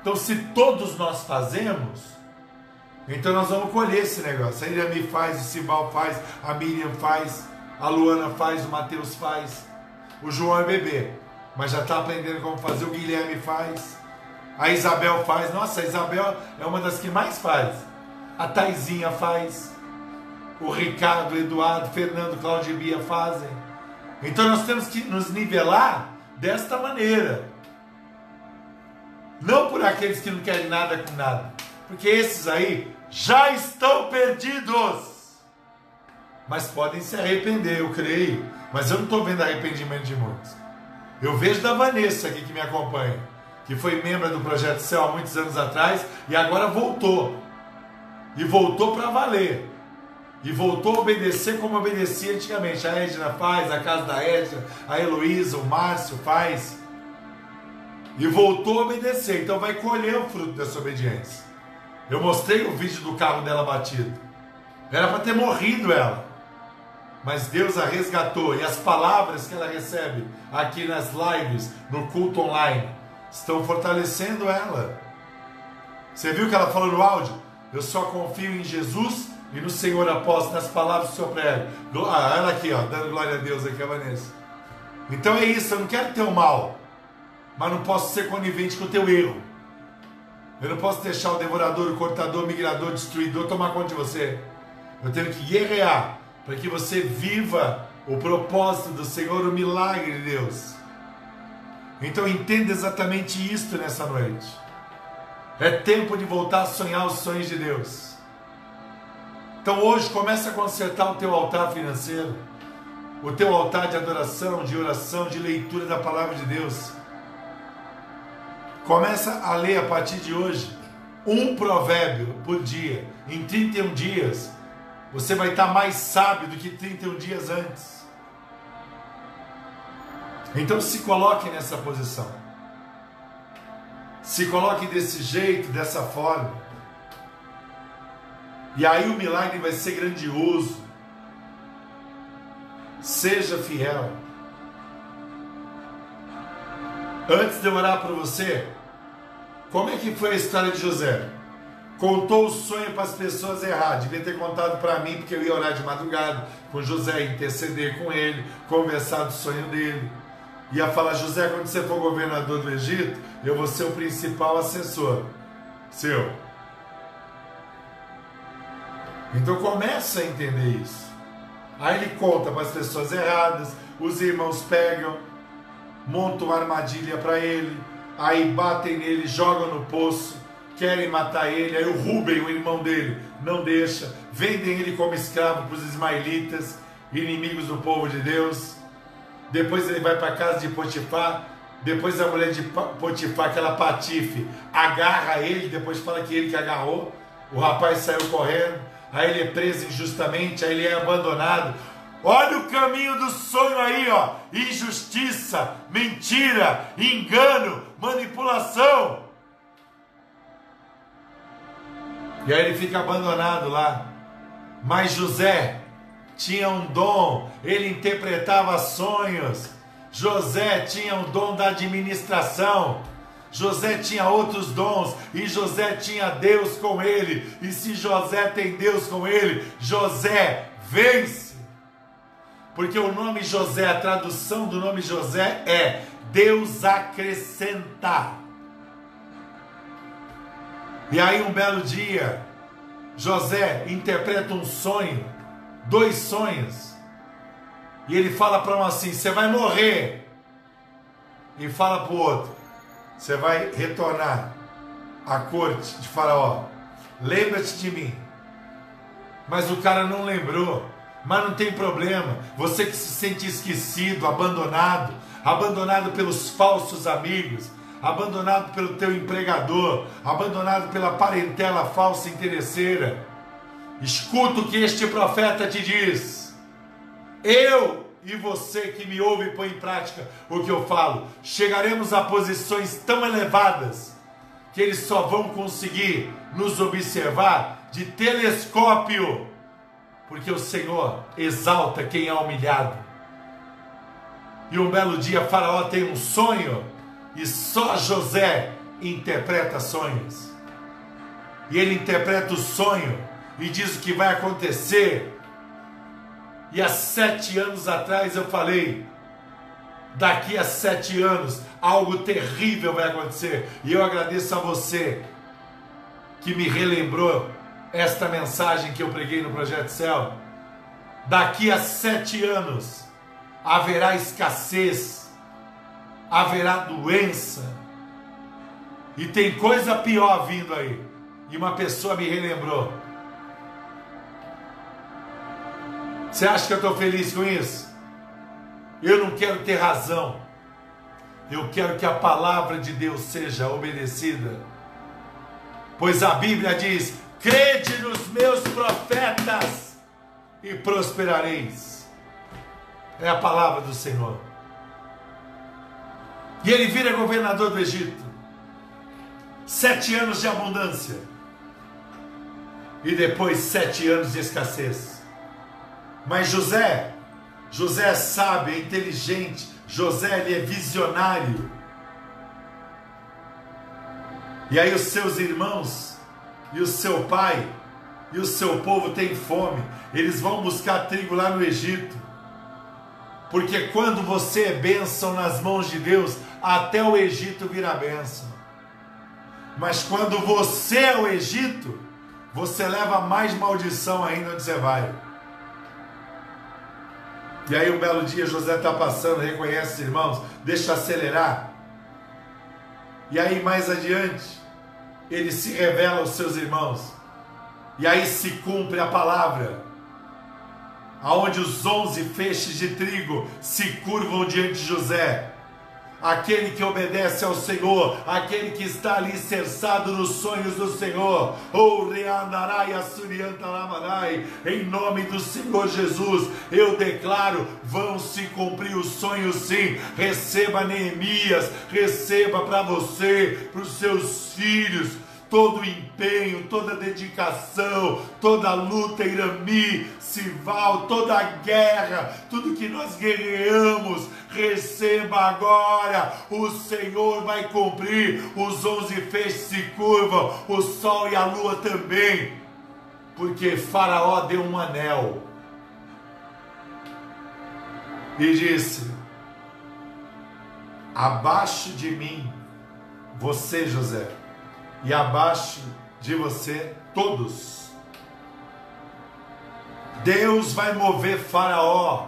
S1: Então, se todos nós fazemos, então nós vamos colher esse negócio. A Irami faz, o Sibal faz, a Miriam faz, a Luana faz, o Matheus faz, o João é bebê, mas já está aprendendo como fazer, o Guilherme faz, a Isabel faz. Nossa, a Isabel é uma das que mais faz. A Taizinha faz o Ricardo, o Eduardo, Fernando, Cláudio e Bia fazem. Então nós temos que nos nivelar desta maneira. Não por aqueles que não querem nada com nada, porque esses aí já estão perdidos. Mas podem se arrepender, eu creio. Mas eu não estou vendo arrependimento de muitos. Eu vejo da Vanessa aqui que me acompanha, que foi membro do Projeto Céu há muitos anos atrás e agora voltou. E voltou para valer. E voltou a obedecer como obedecia antigamente. A Edna faz, a casa da Edna, a Heloísa, o Márcio faz. E voltou a obedecer. Então vai colher o fruto dessa obediência. Eu mostrei o vídeo do carro dela batido. Era para ter morrido ela. Mas Deus a resgatou. E as palavras que ela recebe aqui nas lives, no culto online, estão fortalecendo ela. Você viu o que ela falou no áudio? Eu só confio em Jesus e no Senhor após nas palavras do seu prego. Ah, ela aqui, ó, dando glória a Deus aqui, a Vanessa. Então é isso, eu não quero ter o mal, mas não posso ser conivente com o teu erro. Eu não posso deixar o devorador, o cortador, o migrador, o destruidor tomar conta de você. Eu tenho que guerrear para que você viva o propósito do Senhor, o milagre de Deus. Então entenda exatamente isto nessa noite. É tempo de voltar a sonhar os sonhos de Deus. Então hoje começa a consertar o teu altar financeiro, o teu altar de adoração, de oração, de leitura da palavra de Deus. Começa a ler a partir de hoje. um provérbio por dia, em 31 dias, você vai estar mais sábio do que 31 dias antes. Então se coloque nessa posição. Se coloque desse jeito, dessa forma. E aí o milagre vai ser grandioso. Seja fiel. Antes de eu orar para você, como é que foi a história de José? Contou o sonho para as pessoas errar. Devia ter contado para mim, porque eu ia orar de madrugada com José, interceder com ele, conversar do sonho dele. Ia falar, José, quando você for governador do Egito, eu vou ser o principal assessor seu. Então começa a entender isso. Aí ele conta para as pessoas erradas, os irmãos pegam, montam uma armadilha para ele, aí batem nele, jogam no poço, querem matar ele. Aí o Rubem, o irmão dele, não deixa, vendem ele como escravo para os ismaelitas, inimigos do povo de Deus. Depois ele vai para a casa de Potifar. Depois a mulher de Potifar, aquela patife, agarra ele. Depois fala que ele que agarrou. O rapaz saiu correndo. Aí ele é preso injustamente. Aí ele é abandonado. Olha o caminho do sonho aí, ó. Injustiça, mentira, engano, manipulação. E aí ele fica abandonado lá. Mas José tinha um dom, ele interpretava sonhos. José tinha o dom da administração. José tinha outros dons e José tinha Deus com ele. E se José tem Deus com ele, José vence. Porque o nome José, a tradução do nome José é Deus acrescenta. E aí, um belo dia, José interpreta um sonho, dois sonhos, e ele fala para um assim: Você vai morrer. E fala para o outro: Você vai retornar à corte de Faraó. Lembra-te de mim. Mas o cara não lembrou. Mas não tem problema. Você que se sente esquecido, abandonado, abandonado pelos falsos amigos, abandonado pelo teu empregador, abandonado pela parentela falsa interesseira. Escuta o que este profeta te diz. Eu e você que me ouve põe em prática o que eu falo, chegaremos a posições tão elevadas que eles só vão conseguir nos observar de telescópio porque o Senhor exalta quem é humilhado. E um belo dia Faraó tem um sonho e só José interpreta sonhos. E ele interpreta o sonho e diz o que vai acontecer. E há sete anos atrás eu falei: daqui a sete anos algo terrível vai acontecer. E eu agradeço a você que me relembrou esta mensagem que eu preguei no Projeto Céu. Daqui a sete anos haverá escassez, haverá doença, e tem coisa pior vindo aí. E uma pessoa me relembrou. Você acha que eu estou feliz com isso? Eu não quero ter razão. Eu quero que a palavra de Deus seja obedecida. Pois a Bíblia diz: Crede nos meus profetas e prosperareis. É a palavra do Senhor. E ele vira governador do Egito. Sete anos de abundância. E depois sete anos de escassez. Mas José, José é sábio, é inteligente. José ele é visionário. E aí os seus irmãos e o seu pai e o seu povo têm fome, eles vão buscar trigo lá no Egito. Porque quando você é bênção nas mãos de Deus, até o Egito vira bênção. Mas quando você é o Egito, você leva mais maldição ainda onde você vai. E aí um belo dia José está passando, reconhece os irmãos, deixa acelerar. E aí mais adiante, ele se revela aos seus irmãos. E aí se cumpre a palavra, aonde os onze feixes de trigo se curvam diante de José. Aquele que obedece ao Senhor, aquele que está ali cerçado nos sonhos do Senhor. Oh, em nome do Senhor Jesus, eu declaro: vão se cumprir os sonhos sim. Receba Neemias, receba para você, para os seus filhos todo o empenho, toda a dedicação, toda a luta, Irami, Sival, toda a guerra, tudo que nós guerreamos, receba agora. O Senhor vai cumprir. Os onze feixes se curvam, o sol e a lua também, porque Faraó deu um anel e disse: Abaixo de mim, você, José e abaixo de você todos. Deus vai mover Faraó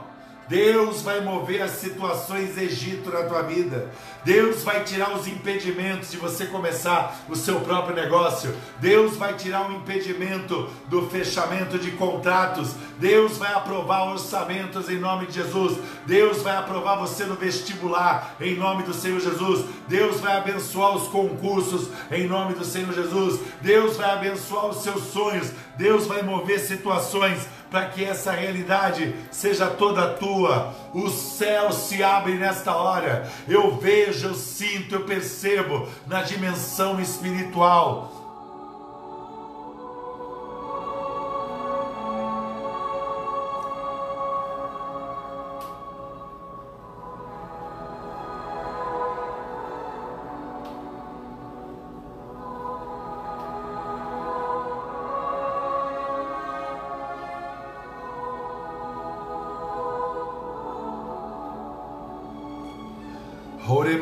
S1: Deus vai mover as situações Egito na tua vida. Deus vai tirar os impedimentos de você começar o seu próprio negócio. Deus vai tirar o impedimento do fechamento de contratos. Deus vai aprovar orçamentos em nome de Jesus. Deus vai aprovar você no vestibular em nome do Senhor Jesus. Deus vai abençoar os concursos em nome do Senhor Jesus. Deus vai abençoar os seus sonhos. Deus vai mover situações para que essa realidade seja toda tua. O céu se abre nesta hora. Eu vejo, eu sinto, eu percebo na dimensão espiritual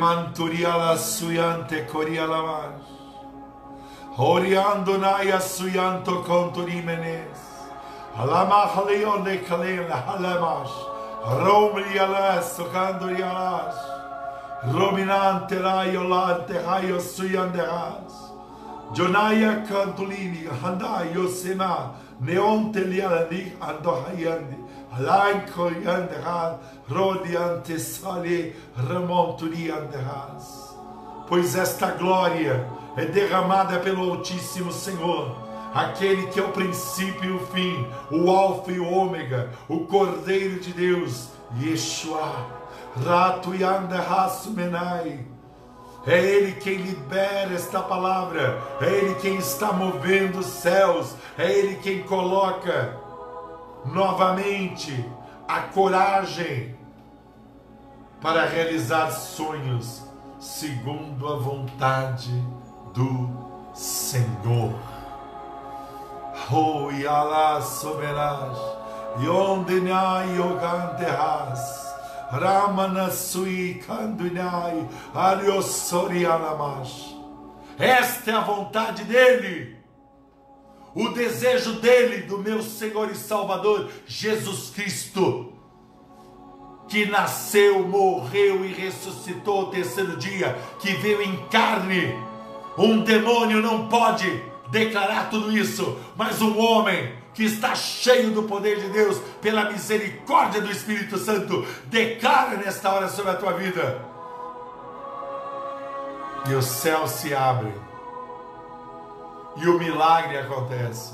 S1: manturiala suyante corialamas. Oriando naya suyanto conturimenes. Alamahalion de calen halamash. Romrialas tocandorialas. Rominante la yolante hayo suyanderas. Jonaya cantulini, handa yosema. Neonte lialani ando hayandi. Lanko yanderas, rodiante sale, remonturianderas. Pois esta glória é derramada pelo Altíssimo Senhor, aquele que é o princípio e o fim, o Alfa e o Ômega, o Cordeiro de Deus, Yeshua, Rato Yanderras Menai. É Ele quem libera esta palavra, é Ele quem está movendo os céus, é Ele quem coloca novamente a coragem para realizar sonhos segundo a vontade do Senhor. Oh, Yala Soberaj, Yondenai Yoganterras, Ramanasui Kandunai, Ariosori Alamash. Esta é a vontade dele o desejo dele, do meu Senhor e Salvador Jesus Cristo, que nasceu, morreu e ressuscitou ao terceiro dia, que veio em carne. Um demônio não pode declarar tudo isso, mas um homem que está cheio do poder de Deus, pela misericórdia do Espírito Santo, declara nesta hora sobre a tua vida. E o céu se abre e o milagre acontece.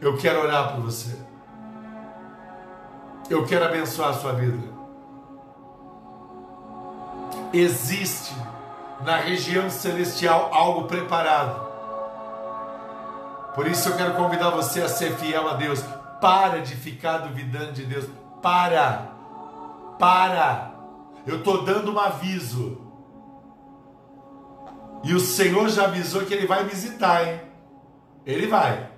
S1: Eu quero orar por você. Eu quero abençoar a sua vida. Existe na região celestial algo preparado. Por isso eu quero convidar você a ser fiel a Deus. Para de ficar duvidando de Deus. Para. Para. Eu estou dando um aviso. E o Senhor já avisou que ele vai visitar, hein? Ele vai.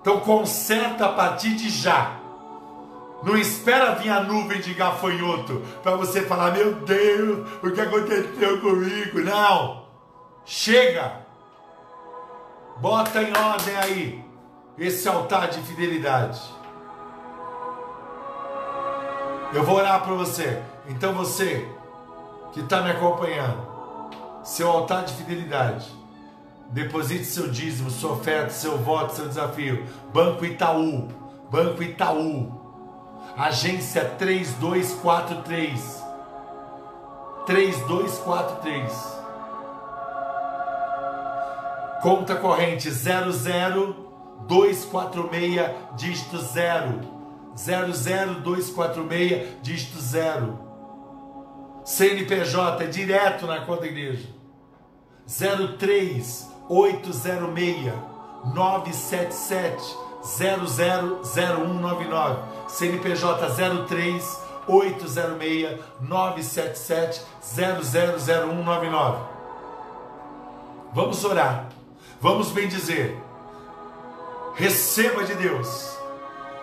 S1: Então conserta a partir de já. Não espera vir a nuvem de gafanhoto para você falar, meu Deus, o que aconteceu comigo? Não. Chega. Bota em ordem aí esse altar de fidelidade. Eu vou orar para você. Então você que está me acompanhando, seu altar de fidelidade. Deposite seu dízimo, sua oferta, seu voto, seu desafio. Banco Itaú, Banco Itaú, agência 3243. 3243. Conta corrente 00246, dígito 0. 00246, dígito 0. CNPJ, é direto na conta da igreja. 03 806 977 000199 CNPJ 03 806 977 000199 Vamos orar. Vamos bem dizer. Receba de Deus.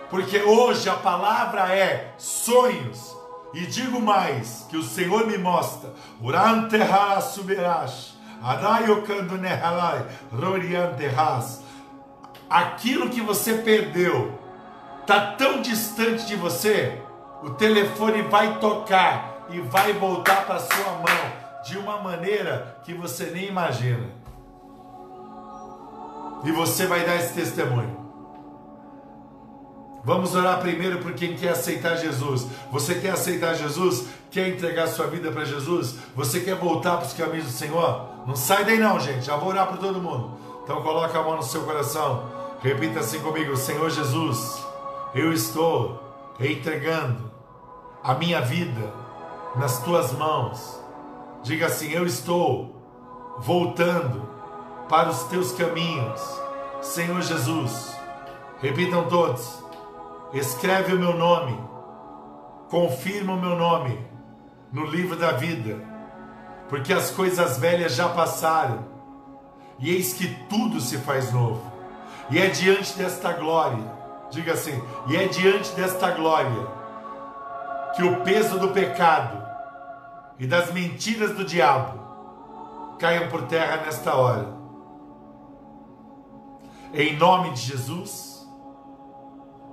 S1: Porque hoje a palavra é sonhos. E digo mais que o Senhor me mostra. Uranterra subirás Adayokando nehalai. Rorianterras. Aquilo que você perdeu está tão distante de você, o telefone vai tocar e vai voltar para sua mão de uma maneira que você nem imagina. E você vai dar esse testemunho. Vamos orar primeiro por quem quer aceitar Jesus. Você quer aceitar Jesus? Quer entregar sua vida para Jesus? Você quer voltar para os caminhos do Senhor? Não sai daí não, gente. Já vou orar para todo mundo. Então coloca a mão no seu coração. Repita assim comigo: Senhor Jesus, eu estou entregando a minha vida nas tuas mãos. Diga assim: Eu estou voltando para os teus caminhos, Senhor Jesus. Repitam todos: Escreve o meu nome, confirma o meu nome no livro da vida, porque as coisas velhas já passaram e eis que tudo se faz novo. E é diante desta glória, diga assim, e é diante desta glória que o peso do pecado e das mentiras do diabo caiam por terra nesta hora. Em nome de Jesus.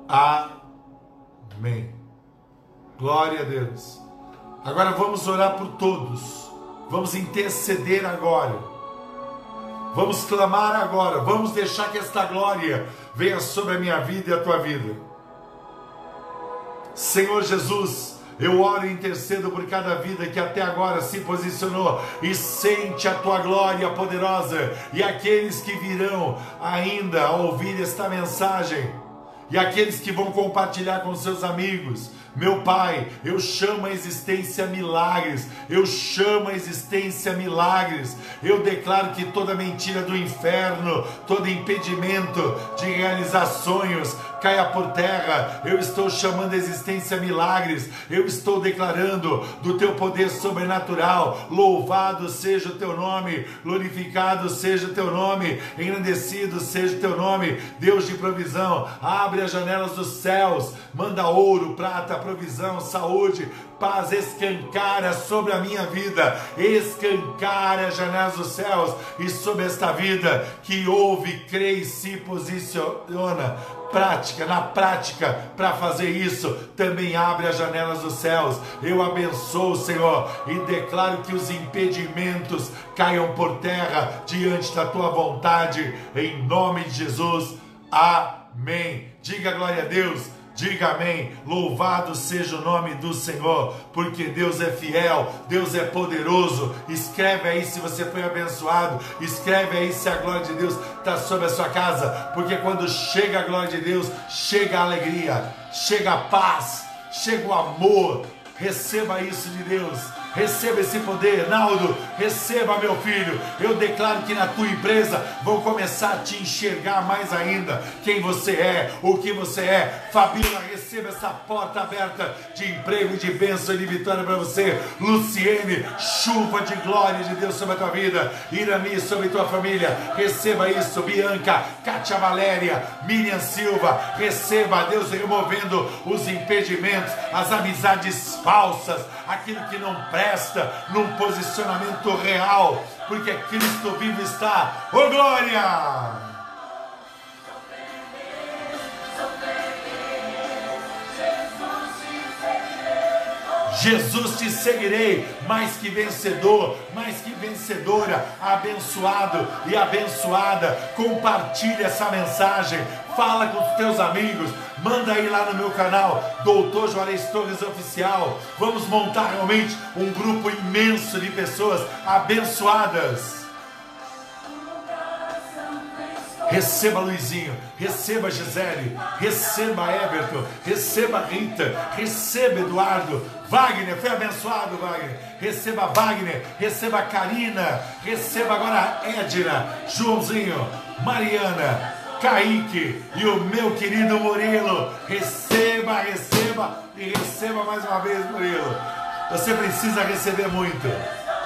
S1: Amém. Glória a Deus. Agora vamos orar por todos. Vamos interceder agora. Vamos clamar agora. Vamos deixar que esta glória venha sobre a minha vida e a tua vida. Senhor Jesus, eu oro e intercedo por cada vida que até agora se posicionou e sente a tua glória poderosa, e aqueles que virão ainda a ouvir esta mensagem, e aqueles que vão compartilhar com seus amigos, meu Pai, eu chamo a existência milagres, eu chamo a existência milagres, eu declaro que toda mentira do inferno, todo impedimento de realizar sonhos, caia por terra. Eu estou chamando a existência milagres. Eu estou declarando do teu poder sobrenatural. Louvado seja o teu nome, glorificado seja o teu nome, engrandecido seja o teu nome. Deus de provisão, abre as janelas dos céus, manda ouro, prata, provisão, saúde, paz escancara sobre a minha vida, escancara as janelas dos céus e sobre esta vida que ouve, crê e se posiciona prática, na prática, para fazer isso, também abre as janelas dos céus. Eu abençoo, Senhor, e declaro que os impedimentos caiam por terra diante da tua vontade, em nome de Jesus. Amém. Diga glória a Deus. Diga amém. Louvado seja o nome do Senhor, porque Deus é fiel, Deus é poderoso. Escreve aí se você foi abençoado, escreve aí se a glória de Deus está sobre a sua casa, porque quando chega a glória de Deus, chega a alegria, chega a paz, chega o amor. Receba isso de Deus Receba esse poder, Naldo. Receba, meu filho. Eu declaro que na tua empresa vão começar a te enxergar mais ainda quem você é, o que você é. Fabíola, receba essa porta aberta de emprego, de bênção e de vitória para você. Luciene, chuva de glória de Deus sobre a tua vida. Irami, sobre tua família. Receba isso. Bianca, Kátia Valéria, Miriam Silva. Receba, Deus removendo os impedimentos, as amizades falsas, aquilo que não presta presta num posicionamento real, porque Cristo vivo está. Ô oh, glória! Jesus te seguirei, mais que vencedor, mais que vencedora, abençoado e abençoada. Compartilhe essa mensagem, fala com os teus amigos, manda aí lá no meu canal, Doutor Juarez Torres Oficial. Vamos montar realmente um grupo imenso de pessoas abençoadas. Receba Luizinho, receba Gisele, receba Everton, receba Rita, receba Eduardo, Wagner, foi abençoado Wagner, receba Wagner, receba Karina, receba agora Edna, Joãozinho, Mariana, Kaique e o meu querido Murilo, receba, receba e receba mais uma vez Murilo, você precisa receber muito.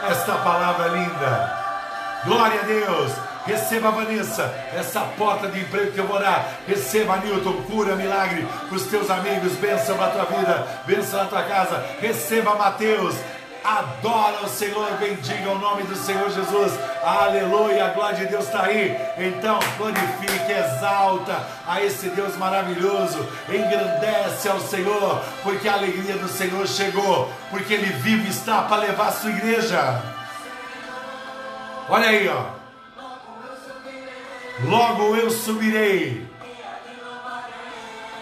S1: Esta palavra linda, glória a Deus, Receba, Vanessa, essa porta de emprego que eu vou dar. Receba, Newton, cura, milagre para os teus amigos. Bênção na tua vida, bênção na tua casa. Receba, Mateus. Adora o Senhor, bendiga o nome do Senhor Jesus. Aleluia, a glória de Deus está aí. Então, glorifique, exalta a esse Deus maravilhoso. Engrandece ao Senhor, porque a alegria do Senhor chegou. Porque Ele vive está para levar a sua igreja. Olha aí, ó. Logo eu subirei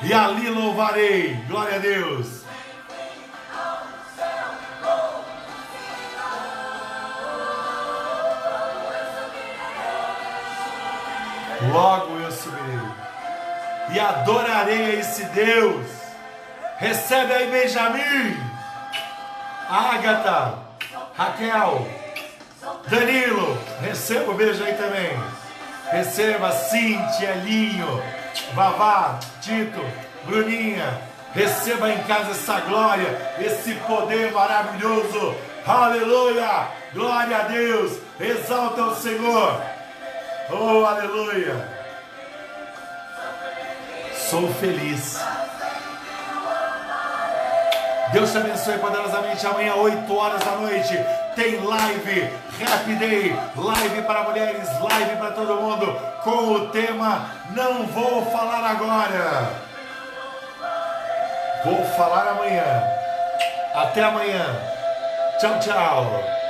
S1: e ali louvarei. Glória a Deus. Logo eu subirei e adorarei a esse Deus. Recebe aí, Benjamin, Ágata, Raquel, Danilo. Receba o beijo aí também. Receba Cíntia, Linho, Vavá, Tito, Bruninha. Receba em casa essa glória, esse poder maravilhoso. Aleluia! Glória a Deus! Exalta o Senhor! Oh, aleluia! Sou feliz. Deus te abençoe poderosamente. Amanhã, 8 horas da noite, tem live, Happy Day, live para mulheres, live para todo mundo, com o tema Não Vou Falar Agora. Vou falar amanhã. Até amanhã. Tchau, tchau.